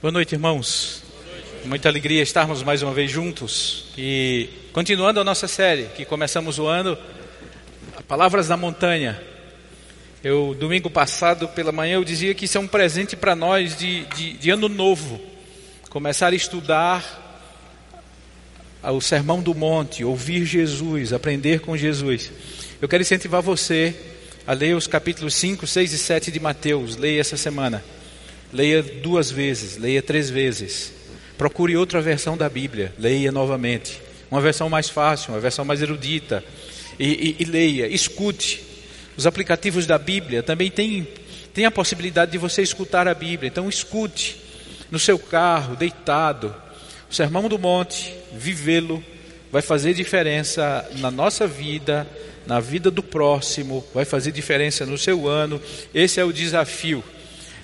Boa noite, irmãos. Muita alegria estarmos mais uma vez juntos e continuando a nossa série que começamos o ano, Palavras da Montanha. Eu domingo passado pela manhã eu dizia que isso é um presente para nós de, de, de ano novo, começar a estudar o Sermão do Monte, ouvir Jesus, aprender com Jesus. Eu quero incentivar você a ler os capítulos 5, 6 e 7 de Mateus. Leia essa semana. Leia duas vezes, leia três vezes. Procure outra versão da Bíblia, leia novamente. Uma versão mais fácil, uma versão mais erudita. E, e, e leia, escute. Os aplicativos da Bíblia também têm, têm a possibilidade de você escutar a Bíblia. Então escute no seu carro, deitado. O Sermão do Monte, vivê-lo, vai fazer diferença na nossa vida, na vida do próximo, vai fazer diferença no seu ano. Esse é o desafio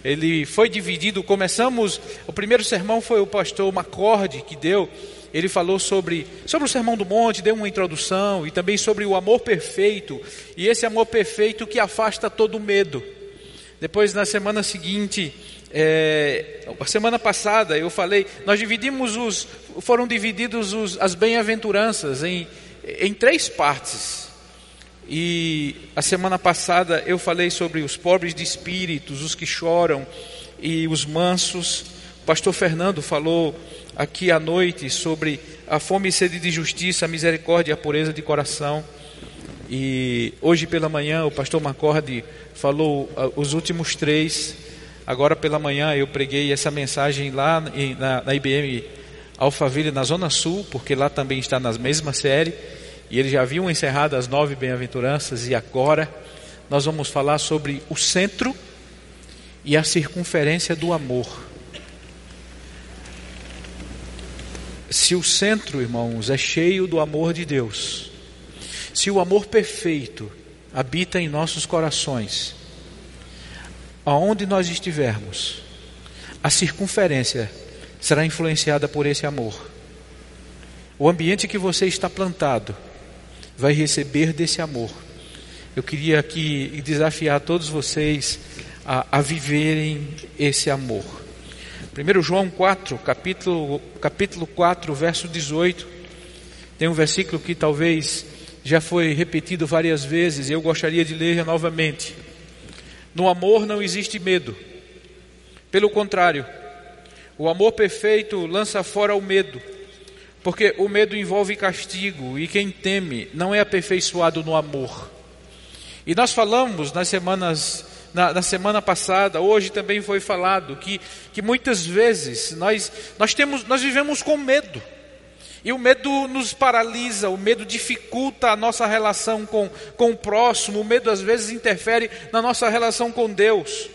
ele foi dividido. Começamos, o primeiro sermão foi o pastor Macorde que deu. Ele falou sobre, sobre o Sermão do Monte, deu uma introdução e também sobre o amor perfeito, e esse amor perfeito que afasta todo medo. Depois, na semana seguinte, é, a semana passada, eu falei, nós dividimos os, foram divididos os, as bem-aventuranças em, em três partes. E a semana passada eu falei sobre os pobres de espíritos, os que choram e os mansos. O pastor Fernando falou aqui à noite sobre a fome e sede de justiça, a misericórdia e a pureza de coração. E hoje pela manhã o pastor Macorde falou uh, os últimos três. Agora pela manhã eu preguei essa mensagem lá na, na IBM Alphaville, na Zona Sul, porque lá também está na mesma série e eles já haviam encerrado as nove bem-aventuranças, e agora nós vamos falar sobre o centro e a circunferência do amor. Se o centro, irmãos, é cheio do amor de Deus, se o amor perfeito habita em nossos corações, aonde nós estivermos, a circunferência será influenciada por esse amor. O ambiente que você está plantado vai receber desse amor. Eu queria aqui desafiar todos vocês a, a viverem esse amor. 1 João 4, capítulo, capítulo 4, verso 18, tem um versículo que talvez já foi repetido várias vezes, e eu gostaria de ler novamente. No amor não existe medo. Pelo contrário, o amor perfeito lança fora o medo porque o medo envolve castigo e quem teme não é aperfeiçoado no amor. E nós falamos nas semanas, na, na, semana passada, hoje também foi falado que, que muitas vezes nós, nós, temos, nós vivemos com medo. E o medo nos paralisa, o medo dificulta a nossa relação com, com o próximo, o medo às vezes interfere na nossa relação com Deus.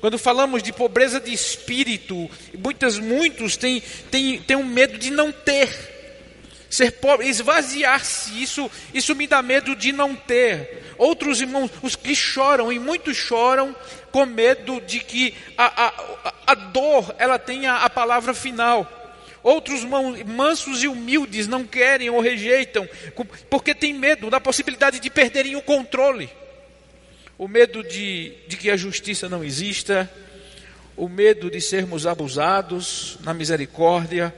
Quando falamos de pobreza de espírito, muitas, muitos têm, têm, têm um medo de não ter. Ser pobre, esvaziar-se, isso, isso me dá medo de não ter. Outros irmãos, os que choram, e muitos choram com medo de que a, a, a dor ela tenha a palavra final. Outros mansos e humildes não querem ou rejeitam, porque têm medo da possibilidade de perderem o controle. O medo de, de que a justiça não exista, o medo de sermos abusados na misericórdia,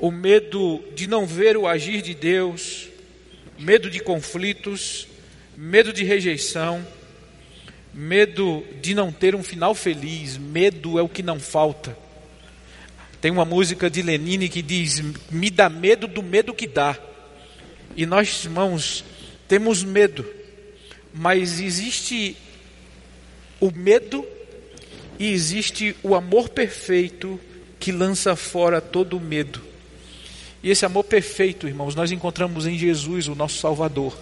o medo de não ver o agir de Deus, medo de conflitos, medo de rejeição, medo de não ter um final feliz, medo é o que não falta. Tem uma música de Lenine que diz: Me dá medo do medo que dá. E nós, irmãos, temos medo, mas existe o medo e existe o amor perfeito que lança fora todo o medo. E esse amor perfeito, irmãos, nós encontramos em Jesus, o nosso Salvador.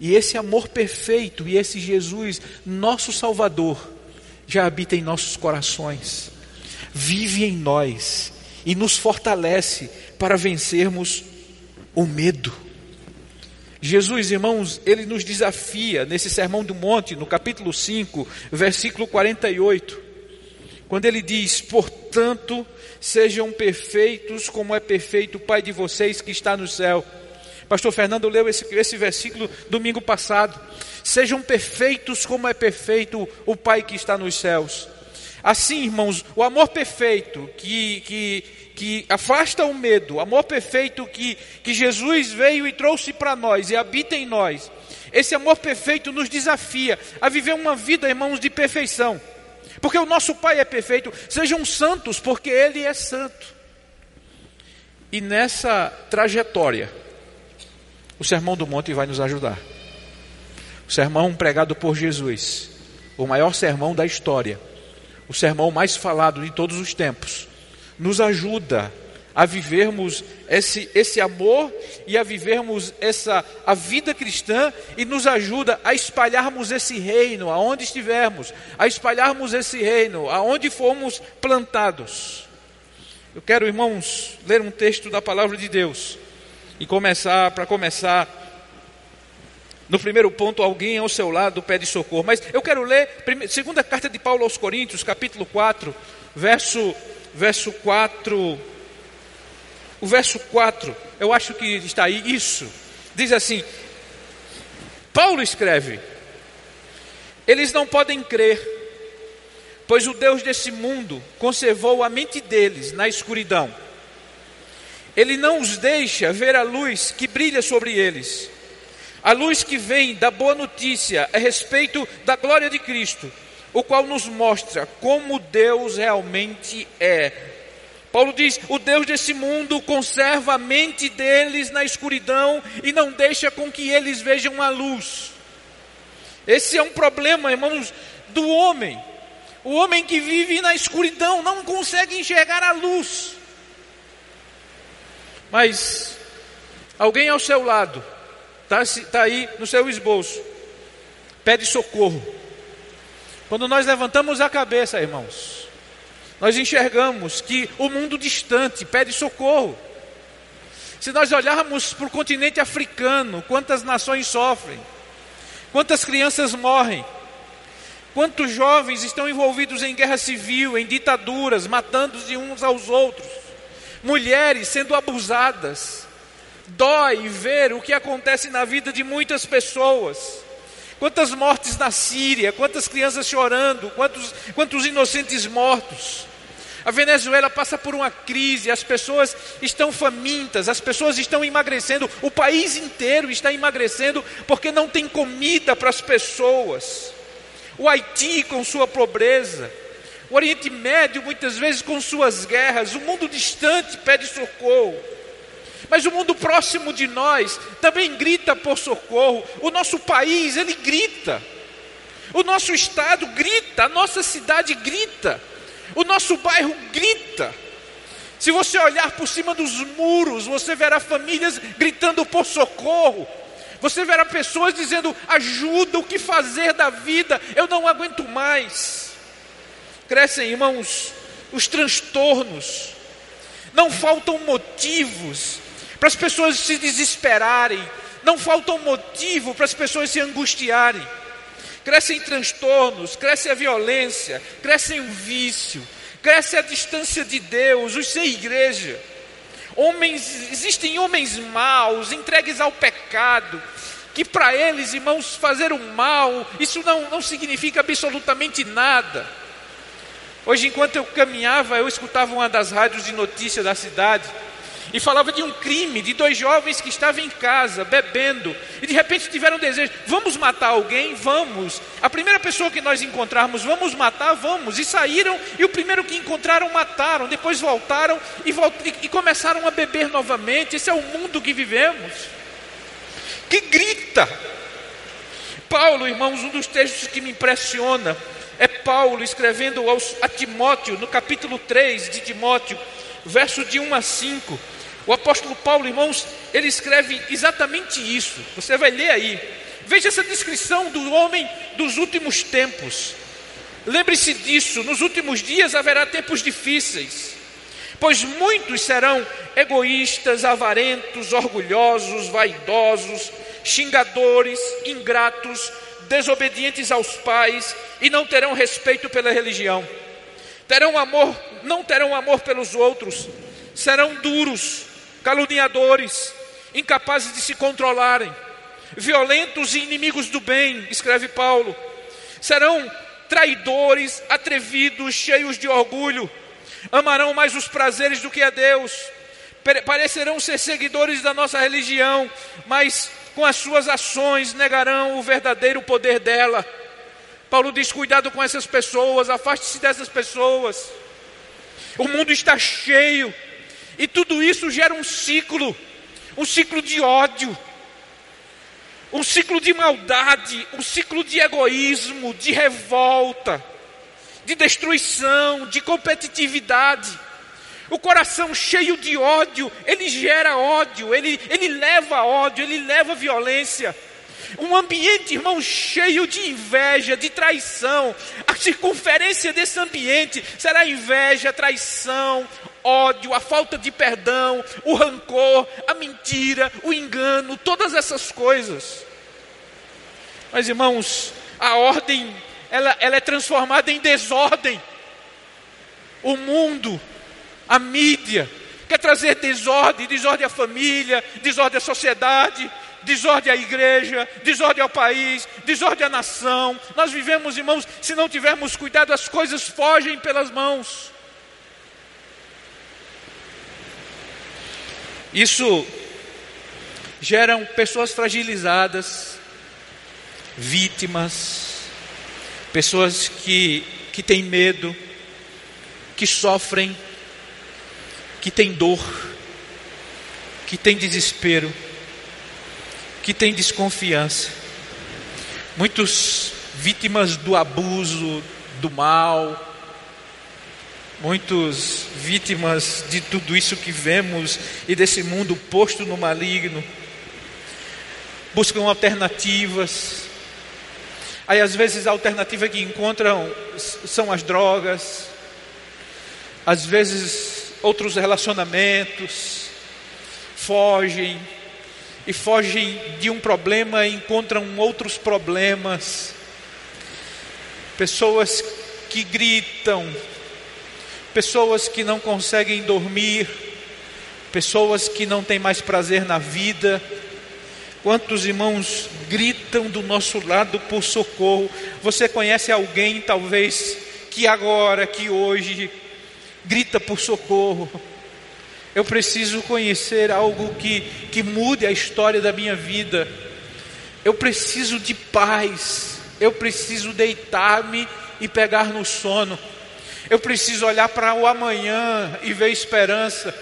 E esse amor perfeito e esse Jesus, nosso Salvador, já habita em nossos corações, vive em nós e nos fortalece para vencermos o medo. Jesus, irmãos, ele nos desafia nesse Sermão do Monte, no capítulo 5, versículo 48, quando ele diz: Portanto, sejam perfeitos como é perfeito o Pai de vocês que está no céu. Pastor Fernando leu esse, esse versículo domingo passado. Sejam perfeitos como é perfeito o Pai que está nos céus. Assim, irmãos, o amor perfeito que, que, que afasta o medo, o amor perfeito que, que Jesus veio e trouxe para nós e habita em nós, esse amor perfeito nos desafia a viver uma vida, irmãos, de perfeição. Porque o nosso Pai é perfeito, sejam santos, porque Ele é santo. E nessa trajetória, o Sermão do Monte vai nos ajudar. O sermão pregado por Jesus, o maior sermão da história, o sermão mais falado de todos os tempos, nos ajuda a vivermos esse, esse amor e a vivermos essa a vida cristã e nos ajuda a espalharmos esse reino aonde estivermos, a espalharmos esse reino aonde fomos plantados. Eu quero, irmãos, ler um texto da palavra de Deus e começar, para começar, no primeiro ponto, alguém ao seu lado pede socorro. Mas eu quero ler segunda carta de Paulo aos Coríntios, capítulo 4, verso, verso 4 o verso 4, eu acho que está aí, isso. Diz assim: Paulo escreve: Eles não podem crer, pois o Deus desse mundo conservou a mente deles na escuridão. Ele não os deixa ver a luz que brilha sobre eles. A luz que vem da boa notícia a respeito da glória de Cristo, o qual nos mostra como Deus realmente é Paulo diz: o Deus desse mundo conserva a mente deles na escuridão e não deixa com que eles vejam a luz. Esse é um problema, irmãos, do homem. O homem que vive na escuridão não consegue enxergar a luz. Mas alguém ao seu lado, está tá aí no seu esboço, pede socorro. Quando nós levantamos a cabeça, irmãos, nós enxergamos que o mundo distante pede socorro. Se nós olharmos para o continente africano, quantas nações sofrem, quantas crianças morrem, quantos jovens estão envolvidos em guerra civil, em ditaduras, matando-se uns aos outros, mulheres sendo abusadas. Dói ver o que acontece na vida de muitas pessoas. Quantas mortes na Síria, quantas crianças chorando, quantos, quantos inocentes mortos. A Venezuela passa por uma crise, as pessoas estão famintas, as pessoas estão emagrecendo, o país inteiro está emagrecendo porque não tem comida para as pessoas. O Haiti com sua pobreza, o Oriente Médio muitas vezes com suas guerras, o mundo distante pede socorro. Mas o mundo próximo de nós também grita por socorro. O nosso país, ele grita. O nosso estado grita, a nossa cidade grita. O nosso bairro grita. Se você olhar por cima dos muros, você verá famílias gritando por socorro. Você verá pessoas dizendo: ajuda, o que fazer da vida? Eu não aguento mais. Crescem, irmãos, os transtornos. Não faltam motivos para as pessoas se desesperarem. Não faltam motivo para as pessoas se angustiarem crescem transtornos, cresce a violência, cresce o vício, cresce a distância de Deus, os sem igreja. Homens, existem homens maus, entregues ao pecado, que para eles, irmãos, fazer o mal, isso não, não significa absolutamente nada. Hoje, enquanto eu caminhava, eu escutava uma das rádios de notícia da cidade e falava de um crime de dois jovens que estavam em casa bebendo e de repente tiveram desejo: vamos matar alguém? Vamos. A primeira pessoa que nós encontrarmos, vamos matar? Vamos. E saíram e o primeiro que encontraram mataram. Depois voltaram e, volt... e começaram a beber novamente. Esse é o mundo que vivemos. Que grita. Paulo, irmãos, um dos textos que me impressiona é Paulo escrevendo aos, a Timóteo, no capítulo 3 de Timóteo, verso de 1 a 5. O apóstolo Paulo, irmãos, ele escreve exatamente isso. Você vai ler aí. Veja essa descrição do homem dos últimos tempos. Lembre-se disso: nos últimos dias haverá tempos difíceis, pois muitos serão egoístas, avarentos, orgulhosos, vaidosos, xingadores, ingratos, desobedientes aos pais e não terão respeito pela religião. Terão amor, não terão amor pelos outros, serão duros, caluniadores, incapazes de se controlarem, violentos e inimigos do bem, escreve Paulo. Serão traidores, atrevidos, cheios de orgulho, amarão mais os prazeres do que a Deus, parecerão ser seguidores da nossa religião, mas com as suas ações negarão o verdadeiro poder dela. Paulo diz: cuidado com essas pessoas, afaste-se dessas pessoas. O mundo está cheio, e tudo isso gera um ciclo, um ciclo de ódio, um ciclo de maldade, um ciclo de egoísmo, de revolta, de destruição, de competitividade. O coração cheio de ódio, ele gera ódio, ele, ele leva ódio, ele leva violência. Um ambiente, irmão, cheio de inveja, de traição. A circunferência desse ambiente será inveja, traição, ódio, a falta de perdão, o rancor, a mentira, o engano, todas essas coisas. Mas, irmãos, a ordem, ela, ela é transformada em desordem. O mundo, a mídia, quer trazer desordem, desordem à família, desordem à sociedade, desordem à igreja, desordem ao país, desordem à nação. Nós vivemos, irmãos, se não tivermos cuidado, as coisas fogem pelas mãos. Isso geram pessoas fragilizadas, vítimas, pessoas que, que têm medo, que sofrem que tem dor, que tem desespero, que tem desconfiança. Muitos vítimas do abuso, do mal, muitos vítimas de tudo isso que vemos e desse mundo posto no maligno, buscam alternativas. Aí às vezes a alternativa que encontram são as drogas, às vezes outros relacionamentos, fogem, e fogem de um problema e encontram outros problemas. Pessoas que gritam, pessoas que não conseguem dormir, pessoas que não têm mais prazer na vida. Quantos irmãos gritam do nosso lado por socorro? Você conhece alguém, talvez, que agora, que hoje, grita por socorro. Eu preciso conhecer algo que, que mude a história da minha vida. Eu preciso de paz. Eu preciso deitar-me e pegar no sono. Eu preciso olhar para o amanhã e ver esperança.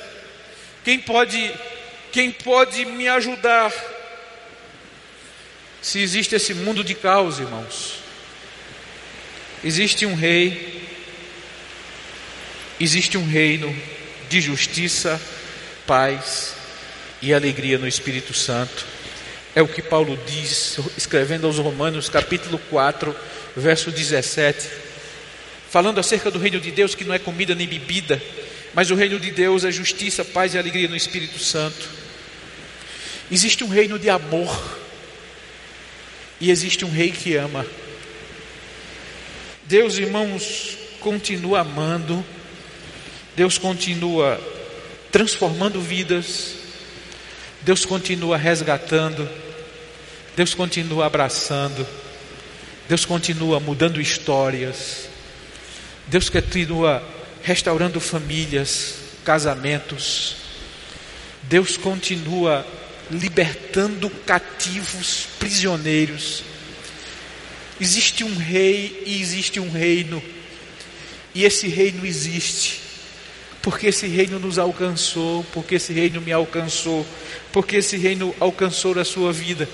Quem pode, quem pode me ajudar? Se existe esse mundo de caos, irmãos, existe um rei existe um reino de justiça, paz e alegria no Espírito Santo. É o que Paulo diz, escrevendo aos Romanos, capítulo 4, verso 17, falando acerca do reino de Deus, que não é comida nem bebida, mas o reino de Deus é justiça, paz e alegria no Espírito Santo. Existe um reino de amor, e existe um rei que ama. Deus, irmãos, continua amando Deus continua transformando vidas, Deus continua resgatando, Deus continua abraçando, Deus continua mudando histórias, Deus continua restaurando famílias, casamentos, Deus continua libertando cativos, prisioneiros. Existe um rei e existe um reino, e esse reino existe porque esse reino nos alcançou, porque esse reino me alcançou, porque esse reino alcançou a sua vida.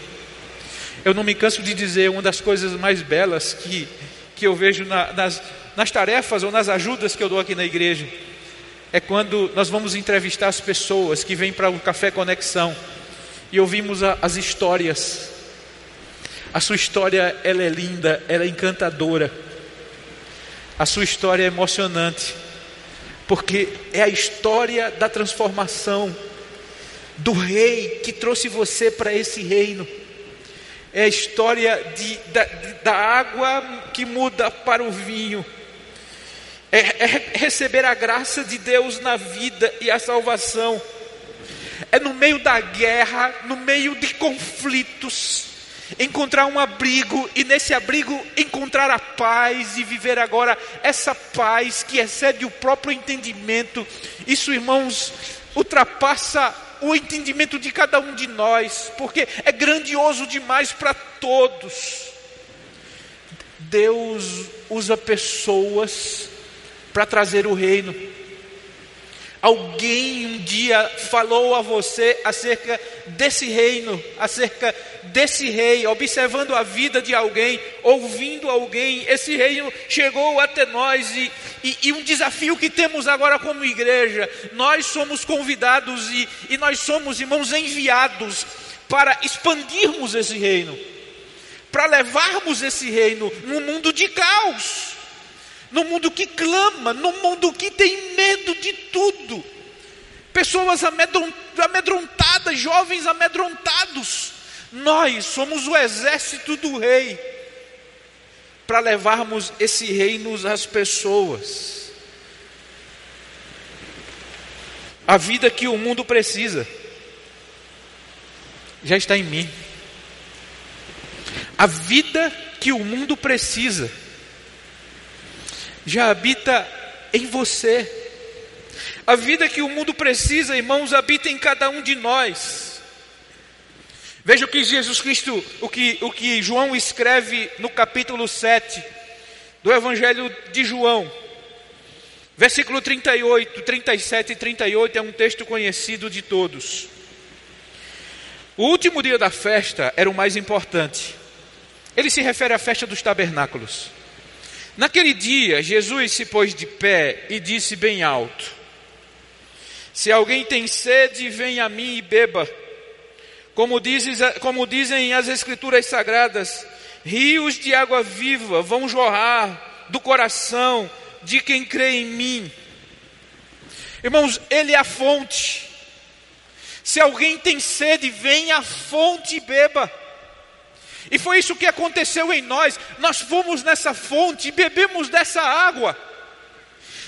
Eu não me canso de dizer, uma das coisas mais belas que, que eu vejo na, nas, nas tarefas ou nas ajudas que eu dou aqui na igreja, é quando nós vamos entrevistar as pessoas que vêm para o Café Conexão e ouvimos a, as histórias. A sua história ela é linda, ela é encantadora. A sua história é emocionante porque é a história da transformação do rei que trouxe você para esse reino. É a história de, da, da água que muda para o vinho. É, é receber a graça de Deus na vida e a salvação. é no meio da guerra, no meio de conflitos, encontrar um abrigo e nesse abrigo encontrar a paz e viver agora essa paz que excede o próprio entendimento. Isso, irmãos, ultrapassa o entendimento de cada um de nós, porque é grandioso demais para todos. Deus usa pessoas para trazer o reino. Alguém um dia falou a você acerca desse reino, acerca desse rei, observando a vida de alguém, ouvindo alguém, esse reino chegou até nós e, e, e um desafio que temos agora como igreja, nós somos convidados e, e nós somos, irmãos, enviados para expandirmos esse reino, para levarmos esse reino num mundo de caos no mundo que clama, no mundo que tem medo de tudo. Pessoas amedrontadas, jovens amedrontados. Nós somos o exército do rei para levarmos esse reino às pessoas. A vida que o mundo precisa já está em mim. A vida que o mundo precisa já habita em você. A vida que o mundo precisa, irmãos, habita em cada um de nós. Veja o que Jesus Cristo, o que, o que João escreve no capítulo 7 do Evangelho de João. Versículo 38, 37 e 38 é um texto conhecido de todos. O último dia da festa era o mais importante. Ele se refere à festa dos tabernáculos. Naquele dia, Jesus se pôs de pé e disse bem alto: Se alguém tem sede, venha a mim e beba. Como, dizes, como dizem as Escrituras Sagradas, rios de água viva vão jorrar do coração de quem crê em mim. Irmãos, Ele é a fonte. Se alguém tem sede, venha à fonte e beba. E foi isso que aconteceu em nós. Nós fomos nessa fonte e bebemos dessa água.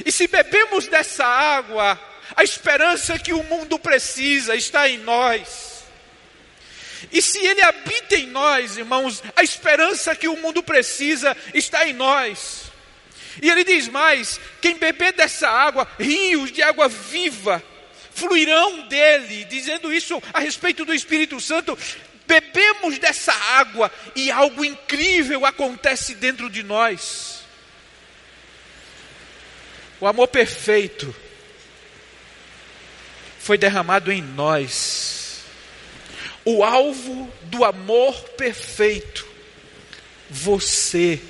E se bebemos dessa água, a esperança que o mundo precisa está em nós. E se Ele habita em nós, irmãos, a esperança que o mundo precisa está em nós. E Ele diz mais: quem beber dessa água, rios de água viva, fluirão dele, dizendo isso a respeito do Espírito Santo, bebemos dessa água e algo incrível acontece dentro de nós. O amor perfeito foi derramado em nós. O alvo do amor perfeito, você,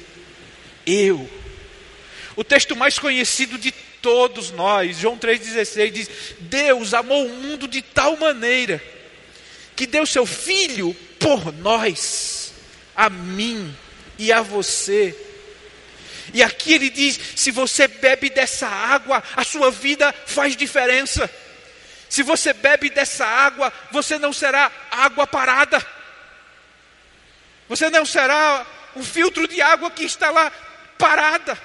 eu. O texto mais conhecido de todos nós, João 3,16, diz: Deus amou o mundo de tal maneira que deu seu filho por nós, a mim e a você. E aqui ele diz: se você bebe dessa água, a sua vida faz diferença. Se você bebe dessa água, você não será água parada. Você não será um filtro de água que está lá parada.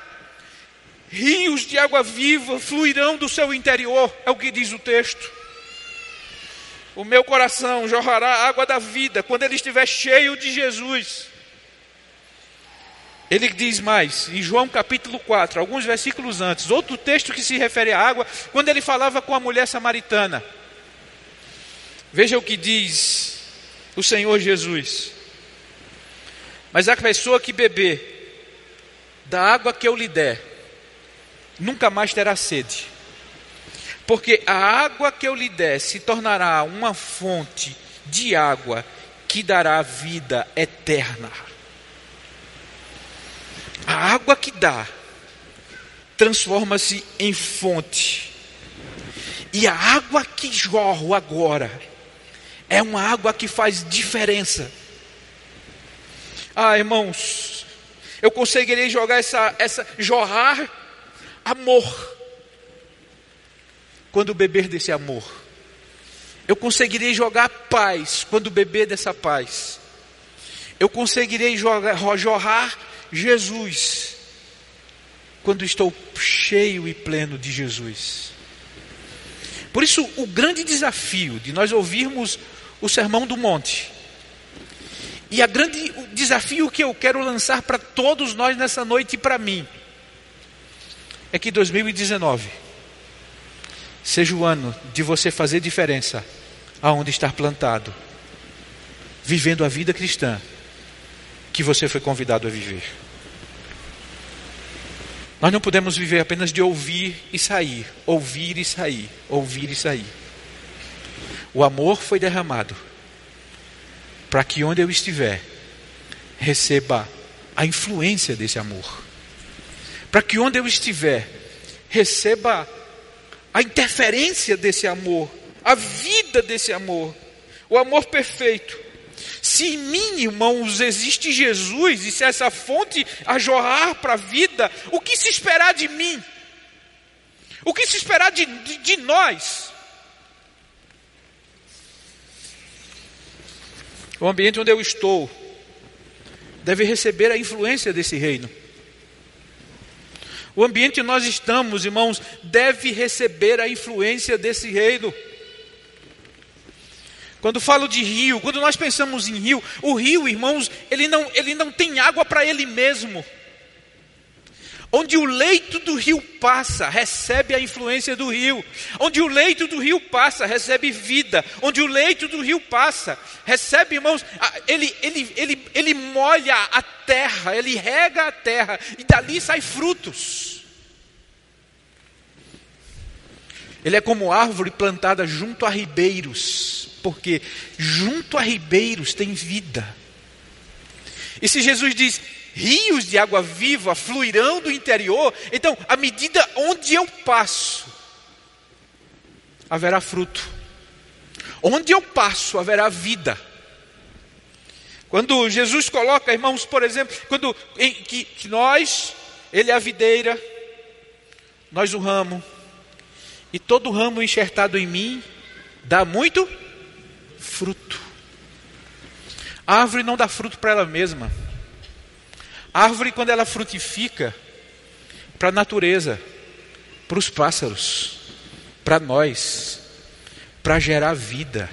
Rios de água viva fluirão do seu interior, é o que diz o texto. O meu coração jorrará água da vida quando ele estiver cheio de Jesus. Ele diz mais, em João capítulo 4, alguns versículos antes, outro texto que se refere à água, quando ele falava com a mulher samaritana. Veja o que diz o Senhor Jesus. Mas a pessoa que beber da água que eu lhe der, nunca mais terá sede porque a água que eu lhe der se tornará uma fonte de água que dará vida eterna. A água que dá transforma-se em fonte. E a água que jorro agora é uma água que faz diferença. Ah, irmãos, eu conseguirei jogar essa, essa jorrar amor quando beber desse amor. Eu conseguirei jogar paz quando beber dessa paz. Eu conseguirei jogar, jorrar Jesus quando estou cheio e pleno de Jesus. Por isso, o grande desafio de nós ouvirmos o Sermão do Monte, e a grande o desafio que eu quero lançar para todos nós nessa noite e para mim, é que 2019 seja o ano de você fazer diferença aonde estar plantado, vivendo a vida cristã que você foi convidado a viver. Nós não podemos viver apenas de ouvir e sair, ouvir e sair, ouvir e sair. O amor foi derramado para que onde eu estiver, receba a influência desse amor. Para que onde eu estiver, receba a interferência desse amor, a vida desse amor, o amor perfeito. Se em mim, irmãos, existe Jesus, e se essa fonte a jorrar para a vida, o que se esperar de mim? O que se esperar de, de, de nós? O ambiente onde eu estou deve receber a influência desse reino. O ambiente onde nós estamos, irmãos, deve receber a influência desse reino. Quando falo de rio, quando nós pensamos em rio, o rio, irmãos, ele não, ele não tem água para ele mesmo. Onde o leito do rio passa, recebe a influência do rio. Onde o leito do rio passa, recebe vida. Onde o leito do rio passa, recebe, irmãos, ele, ele, ele, ele molha a terra, ele rega a terra, e dali sai frutos. Ele é como árvore plantada junto a ribeiros porque junto a ribeiros tem vida. E se Jesus diz, rios de água viva fluirão do interior, então, à medida onde eu passo, haverá fruto. Onde eu passo, haverá vida. Quando Jesus coloca, irmãos, por exemplo, quando em, que, que nós, Ele é a videira, nós o ramo, e todo ramo enxertado em mim dá muito fruto. A árvore não dá fruto para ela mesma. A árvore, quando ela frutifica, para a natureza, para os pássaros, para nós, para gerar vida.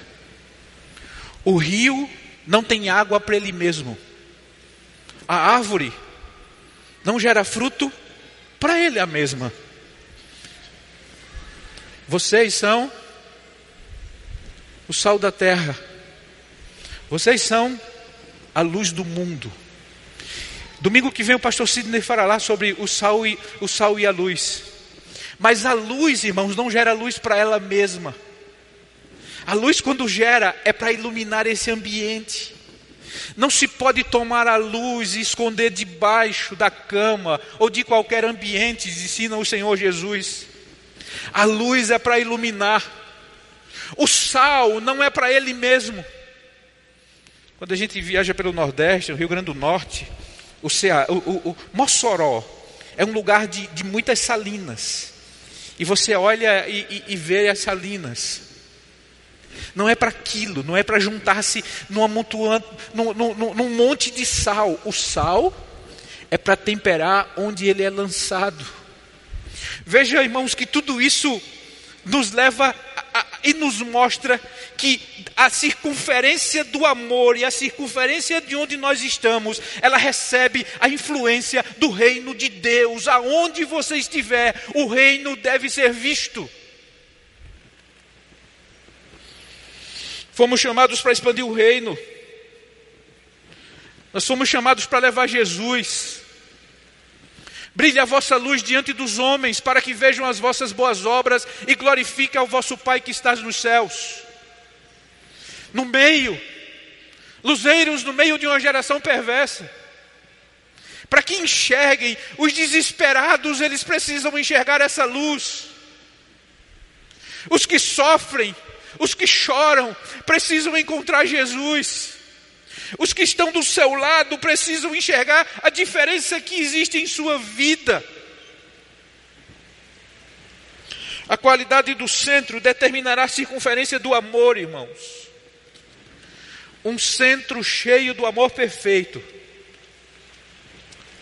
O rio não tem água para ele mesmo. A árvore não gera fruto para ele a mesma. Vocês são o sal da terra. Vocês são a luz do mundo. Domingo que vem o pastor Sidney falará sobre o sal e, o sal e a luz. Mas a luz, irmãos, não gera luz para ela mesma. A luz, quando gera, é para iluminar esse ambiente. Não se pode tomar a luz e esconder debaixo da cama ou de qualquer ambiente, ensina o Senhor Jesus. A luz é para iluminar. O sal não é para ele mesmo. Quando a gente viaja pelo Nordeste, no Rio Grande do Norte, o, Cea, o, o, o Mossoró é um lugar de, de muitas salinas. E você olha e, e, e vê as salinas. Não é para aquilo, não é para juntar-se num, num, num, num monte de sal. O sal é para temperar onde ele é lançado. Veja, irmãos, que tudo isso nos leva e nos mostra que a circunferência do amor e a circunferência de onde nós estamos, ela recebe a influência do reino de Deus. Aonde você estiver, o reino deve ser visto. Fomos chamados para expandir o reino. Nós fomos chamados para levar Jesus. Brilhe a vossa luz diante dos homens, para que vejam as vossas boas obras e glorifiquem ao vosso Pai que estás nos céus. No meio, luzeiros no meio de uma geração perversa. Para que enxerguem, os desesperados, eles precisam enxergar essa luz. Os que sofrem, os que choram, precisam encontrar Jesus. Os que estão do seu lado precisam enxergar a diferença que existe em sua vida. A qualidade do centro determinará a circunferência do amor, irmãos. Um centro cheio do amor perfeito.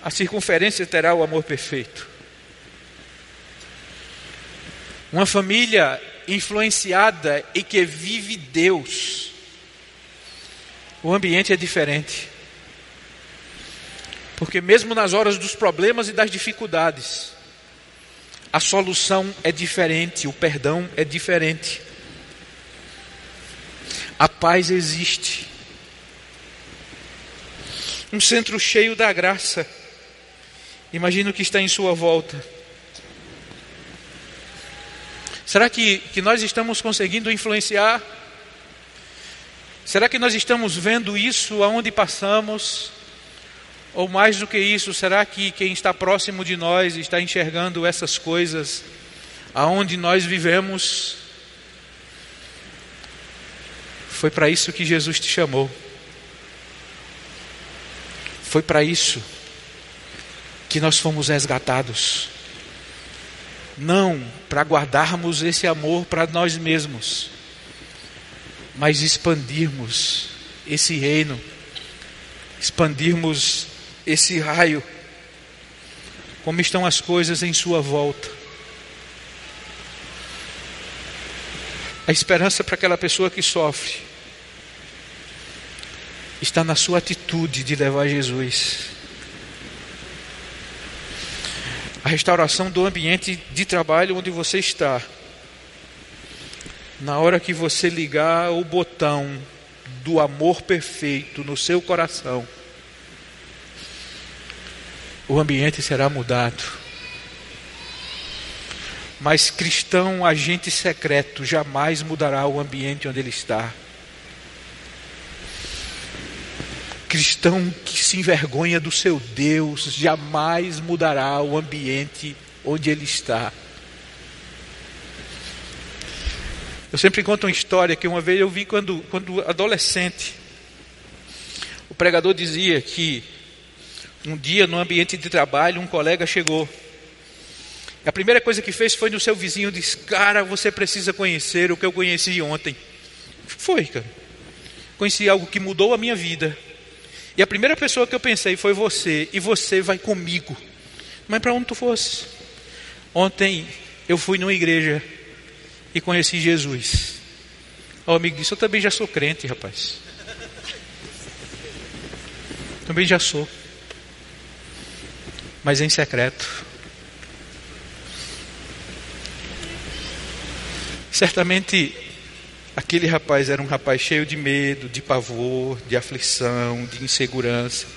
A circunferência terá o amor perfeito. Uma família influenciada e que vive Deus, o ambiente é diferente. Porque mesmo nas horas dos problemas e das dificuldades, a solução é diferente, o perdão é diferente. A paz existe. Um centro cheio da graça. Imagina o que está em sua volta. Será que, que nós estamos conseguindo influenciar? Será que nós estamos vendo isso aonde passamos? Ou mais do que isso, será que quem está próximo de nós está enxergando essas coisas aonde nós vivemos? Foi para isso que Jesus te chamou. Foi para isso que nós fomos resgatados. Não para guardarmos esse amor para nós mesmos, mas expandirmos esse reino, expandirmos esse raio, como estão as coisas em sua volta. A esperança para aquela pessoa que sofre está na sua atitude de levar Jesus. A restauração do ambiente de trabalho onde você está. Na hora que você ligar o botão do amor perfeito no seu coração, o ambiente será mudado. Mas cristão, agente secreto, jamais mudará o ambiente onde ele está. Cristão que se envergonha do seu Deus, jamais mudará o ambiente onde ele está. Eu sempre conto uma história que uma vez eu vi quando, quando adolescente. O pregador dizia que um dia, no ambiente de trabalho, um colega chegou. A primeira coisa que fez foi no seu vizinho disse: Cara, você precisa conhecer o que eu conheci ontem. Foi, cara. Conheci algo que mudou a minha vida. E a primeira pessoa que eu pensei foi você, e você vai comigo. Mas para onde tu fosse? Ontem eu fui numa igreja e conheci Jesus. O amigo disse: Eu também já sou crente, rapaz. Também já sou mas em secreto. Certamente aquele rapaz era um rapaz cheio de medo, de pavor, de aflição, de insegurança,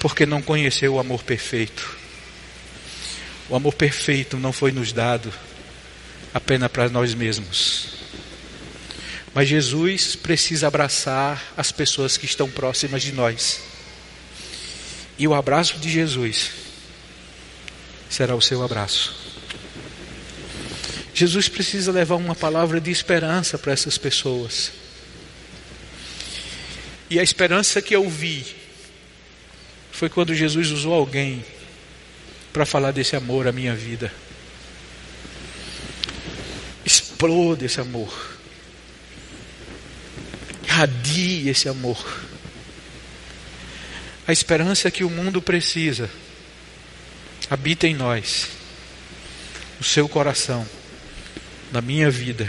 porque não conheceu o amor perfeito. O amor perfeito não foi nos dado apenas para nós mesmos. Mas Jesus precisa abraçar as pessoas que estão próximas de nós. E o abraço de Jesus será o seu abraço. Jesus precisa levar uma palavra de esperança para essas pessoas. E a esperança que eu vi foi quando Jesus usou alguém para falar desse amor à minha vida. Explode esse amor. Radie esse amor. A esperança que o mundo precisa habita em nós, no seu coração, na minha vida,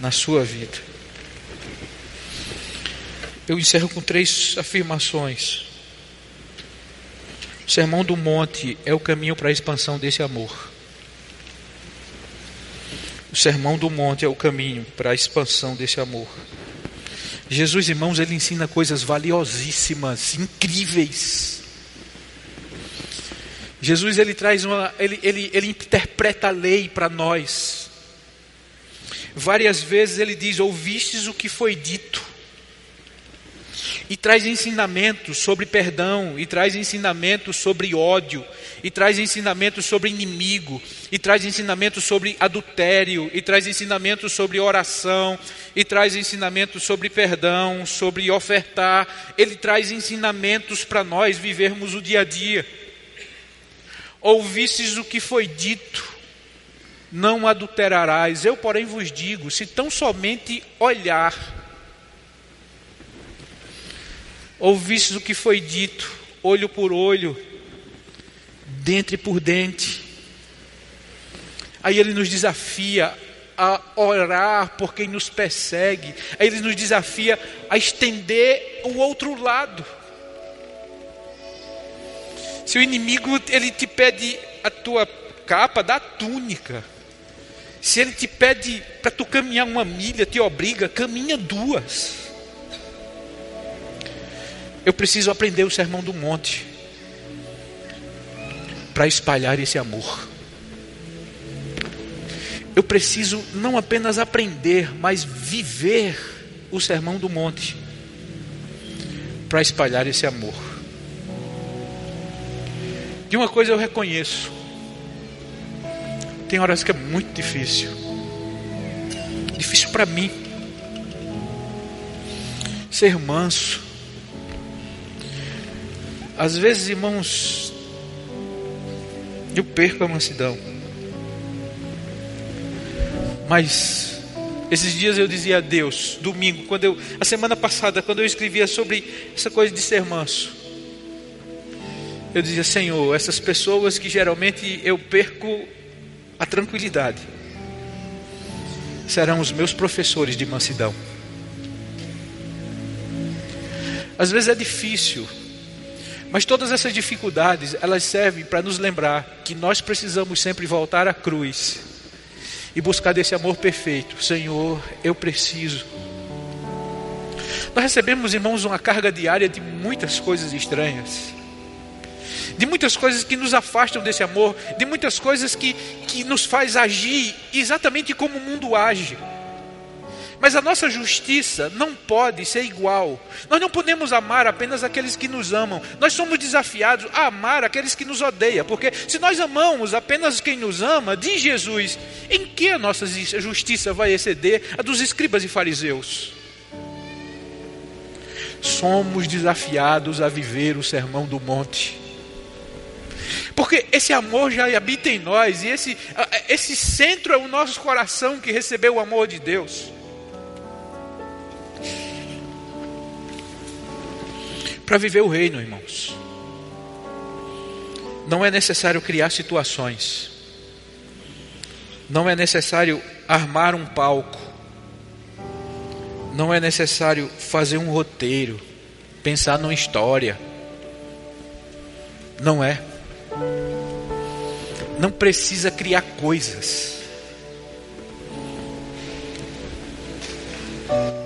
na sua vida. Eu encerro com três afirmações. O Sermão do Monte é o caminho para a expansão desse amor. O Sermão do Monte é o caminho para a expansão desse amor. Jesus, irmãos, ele ensina coisas valiosíssimas, incríveis. Jesus ele traz uma, ele, ele, ele interpreta a lei para nós. Várias vezes ele diz: ouvistes o que foi dito e traz ensinamentos sobre perdão, e traz ensinamentos sobre ódio, e traz ensinamentos sobre inimigo, e traz ensinamentos sobre adultério, e traz ensinamentos sobre oração, e traz ensinamentos sobre perdão, sobre ofertar. Ele traz ensinamentos para nós vivermos o dia a dia. Ouvistes o que foi dito, não adulterarás. Eu, porém, vos digo: se tão somente olhar, ouvistes o que foi dito, olho por olho, dente por dente. Aí ele nos desafia a orar por quem nos persegue. Aí ele nos desafia a estender o outro lado. Se o inimigo ele te pede a tua capa, dá túnica. Se ele te pede para tu caminhar uma milha, te obriga, caminha duas. Eu preciso aprender o sermão do monte para espalhar esse amor. Eu preciso não apenas aprender, mas viver o sermão do monte para espalhar esse amor. De uma coisa eu reconheço: tem horas que é muito difícil, difícil para mim, ser manso. Às vezes, irmãos, eu perco a mansidão. Mas esses dias eu dizia a Deus, domingo, quando eu, a semana passada, quando eu escrevia sobre essa coisa de ser manso, eu dizia, Senhor, essas pessoas que geralmente eu perco a tranquilidade, serão os meus professores de mansidão. Às vezes é difícil, mas todas essas dificuldades, elas servem para nos lembrar que nós precisamos sempre voltar à cruz e buscar desse amor perfeito. Senhor, eu preciso. Nós recebemos, irmãos, uma carga diária de muitas coisas estranhas, de muitas coisas que nos afastam desse amor, de muitas coisas que, que nos faz agir exatamente como o mundo age. Mas a nossa justiça não pode ser igual. Nós não podemos amar apenas aqueles que nos amam. Nós somos desafiados a amar aqueles que nos odeiam. Porque se nós amamos apenas quem nos ama, diz Jesus, em que a nossa justiça vai exceder a dos escribas e fariseus? Somos desafiados a viver o sermão do monte. Porque esse amor já habita em nós, e esse, esse centro é o nosso coração que recebeu o amor de Deus. Para viver o reino, irmãos. Não é necessário criar situações. Não é necessário armar um palco. Não é necessário fazer um roteiro, pensar numa história. Não é. Não precisa criar coisas.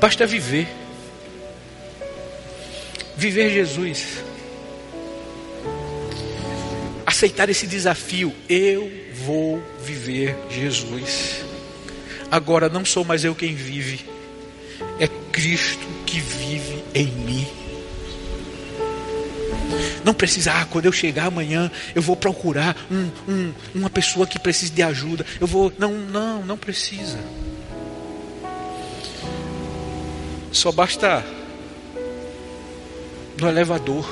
Basta viver viver Jesus. Aceitar esse desafio, eu vou viver Jesus. Agora não sou mais eu quem vive, é Cristo que vive em mim. Não precisa, ah, quando eu chegar amanhã, eu vou procurar um, um, uma pessoa que precise de ajuda. Eu vou. Não, não, não precisa. Só basta no elevador.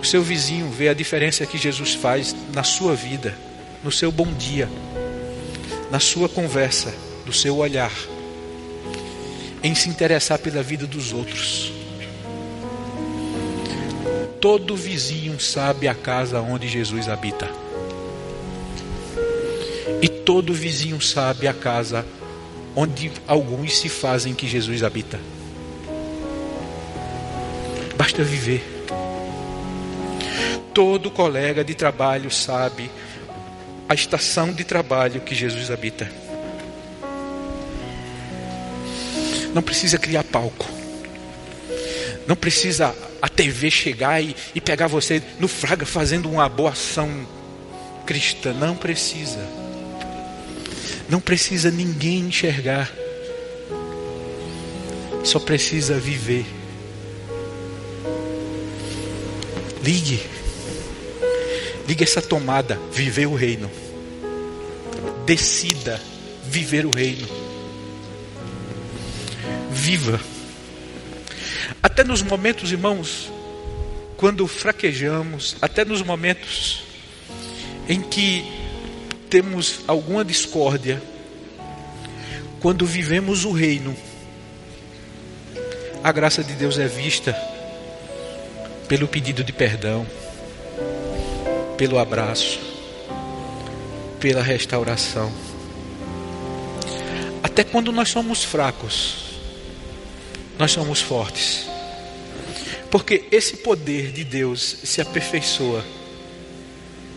O seu vizinho vê a diferença que Jesus faz na sua vida, no seu bom dia, na sua conversa, no seu olhar, em se interessar pela vida dos outros. Todo vizinho sabe a casa onde Jesus habita. E todo vizinho sabe a casa onde alguns se fazem que Jesus habita. Basta viver. Todo colega de trabalho sabe a estação de trabalho que Jesus habita. Não precisa criar palco. Não precisa a TV chegar e, e pegar você no fraga fazendo uma boa ação cristã. Não precisa. Não precisa ninguém enxergar. Só precisa viver. Ligue. Ligue essa tomada, viver o reino. Decida viver o reino. Viva. Até nos momentos, irmãos, quando fraquejamos, até nos momentos em que temos alguma discórdia, quando vivemos o reino, a graça de Deus é vista pelo pedido de perdão, pelo abraço, pela restauração. Até quando nós somos fracos, nós somos fortes. Porque esse poder de Deus se aperfeiçoa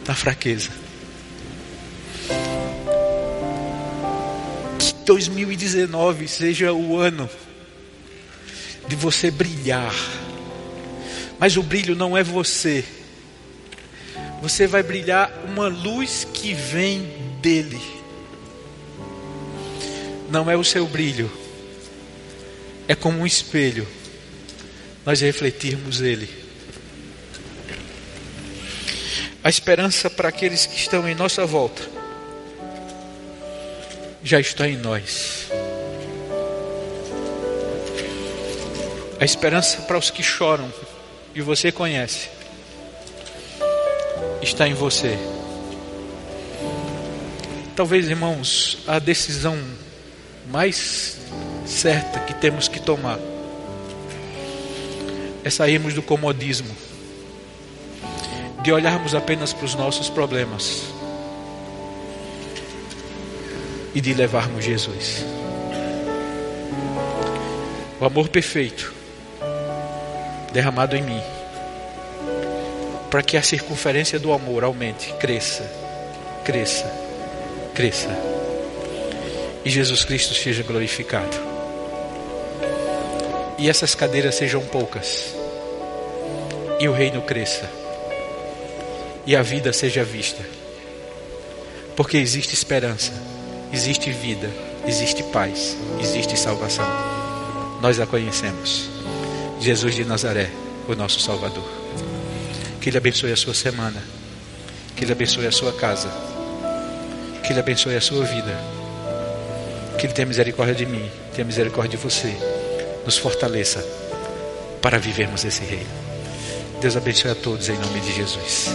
na fraqueza. Que 2019 seja o ano de você brilhar. Mas o brilho não é você. Você vai brilhar uma luz que vem dele. Não é o seu brilho. É como um espelho. Nós refletirmos ele. A esperança para aqueles que estão em nossa volta já está em nós. A esperança para os que choram, e você conhece, está em você. Talvez, irmãos, a decisão mais certa que temos que tomar é sairmos do comodismo, de olharmos apenas para os nossos problemas e de levarmos Jesus. O amor perfeito derramado em mim, para que a circunferência do amor aumente, cresça, cresça, cresça, e Jesus Cristo seja glorificado. E essas cadeiras sejam poucas, e o reino cresça, e a vida seja vista, porque existe esperança, existe vida, existe paz, existe salvação. Nós a conhecemos. Jesus de Nazaré, o nosso Salvador. Que Ele abençoe a sua semana, que Ele abençoe a sua casa, que Ele abençoe a sua vida, que Ele tenha misericórdia de mim, tenha misericórdia de você, nos fortaleça para vivermos esse reino. Deus abençoe a todos em nome de Jesus.